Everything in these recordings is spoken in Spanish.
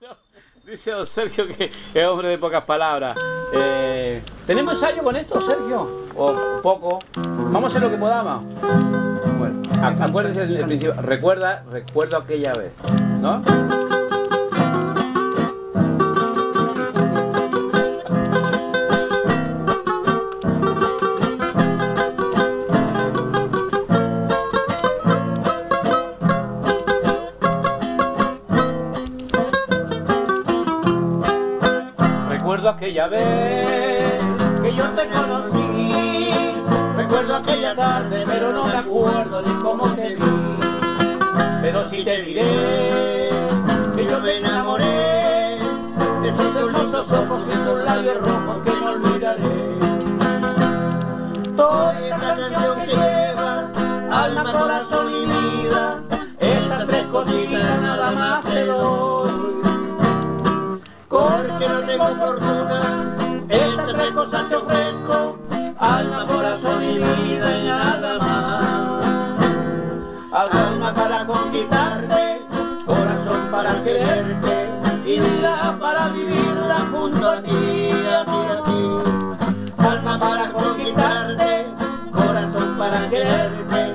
Bueno, dice don Sergio que es hombre de pocas palabras. Eh, ¿Tenemos ensayo con esto, Sergio? ¿O poco? Vamos a hacer lo que podamos. Bueno, a- acuérdese el, el principio. Recuerda, recuerdo aquella vez, ¿no? Aquella vez que yo te conocí. Recuerdo aquella tarde, pero no me acuerdo ni cómo te vi. Pero sí te diré que yo me enamoré de tus hermosos ojos y tus labios rojos que no olvidaré. Toda esta canción que lleva alma, corazón y vida, estas tres cositas para conquistarte, corazón para quererte, y vida para vivirla junto a ti, a ti, a ti. Alma para conquistarte, corazón para quererte,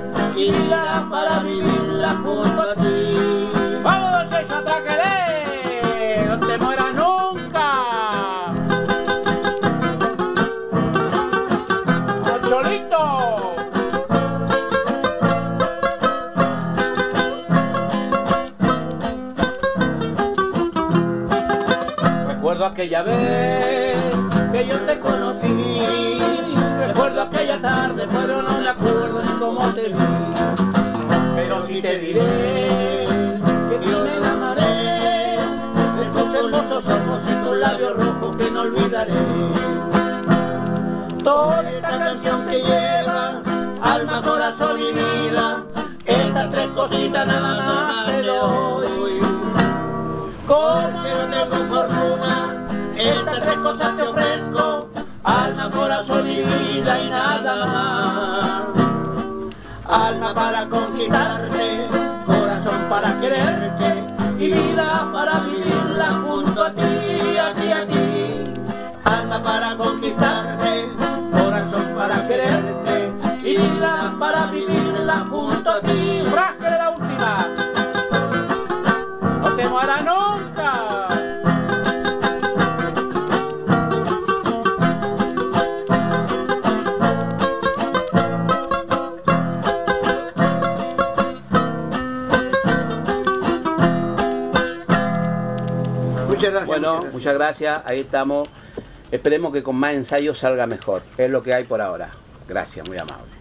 aquella vez que yo te conocí. Recuerdo aquella tarde, pero no me acuerdo ni cómo te vi. Pero sí te diré que yo me enamoré de tus hermosos ojos y tus labios rojos que no olvidaré. Toda esta canción que lleva alma, corazón y vida, estas tres cositas nada más te doy. No tengo fortuna, cosas te ofrezco, alma, corazón y vida y nada más. Alma para conquistarte, corazón para quererte, y vida para vivirla Muchas gracias. Bueno, muchas gracias. muchas gracias, ahí estamos. Esperemos que con más ensayos salga mejor. Es lo que hay por ahora. Gracias, muy amable.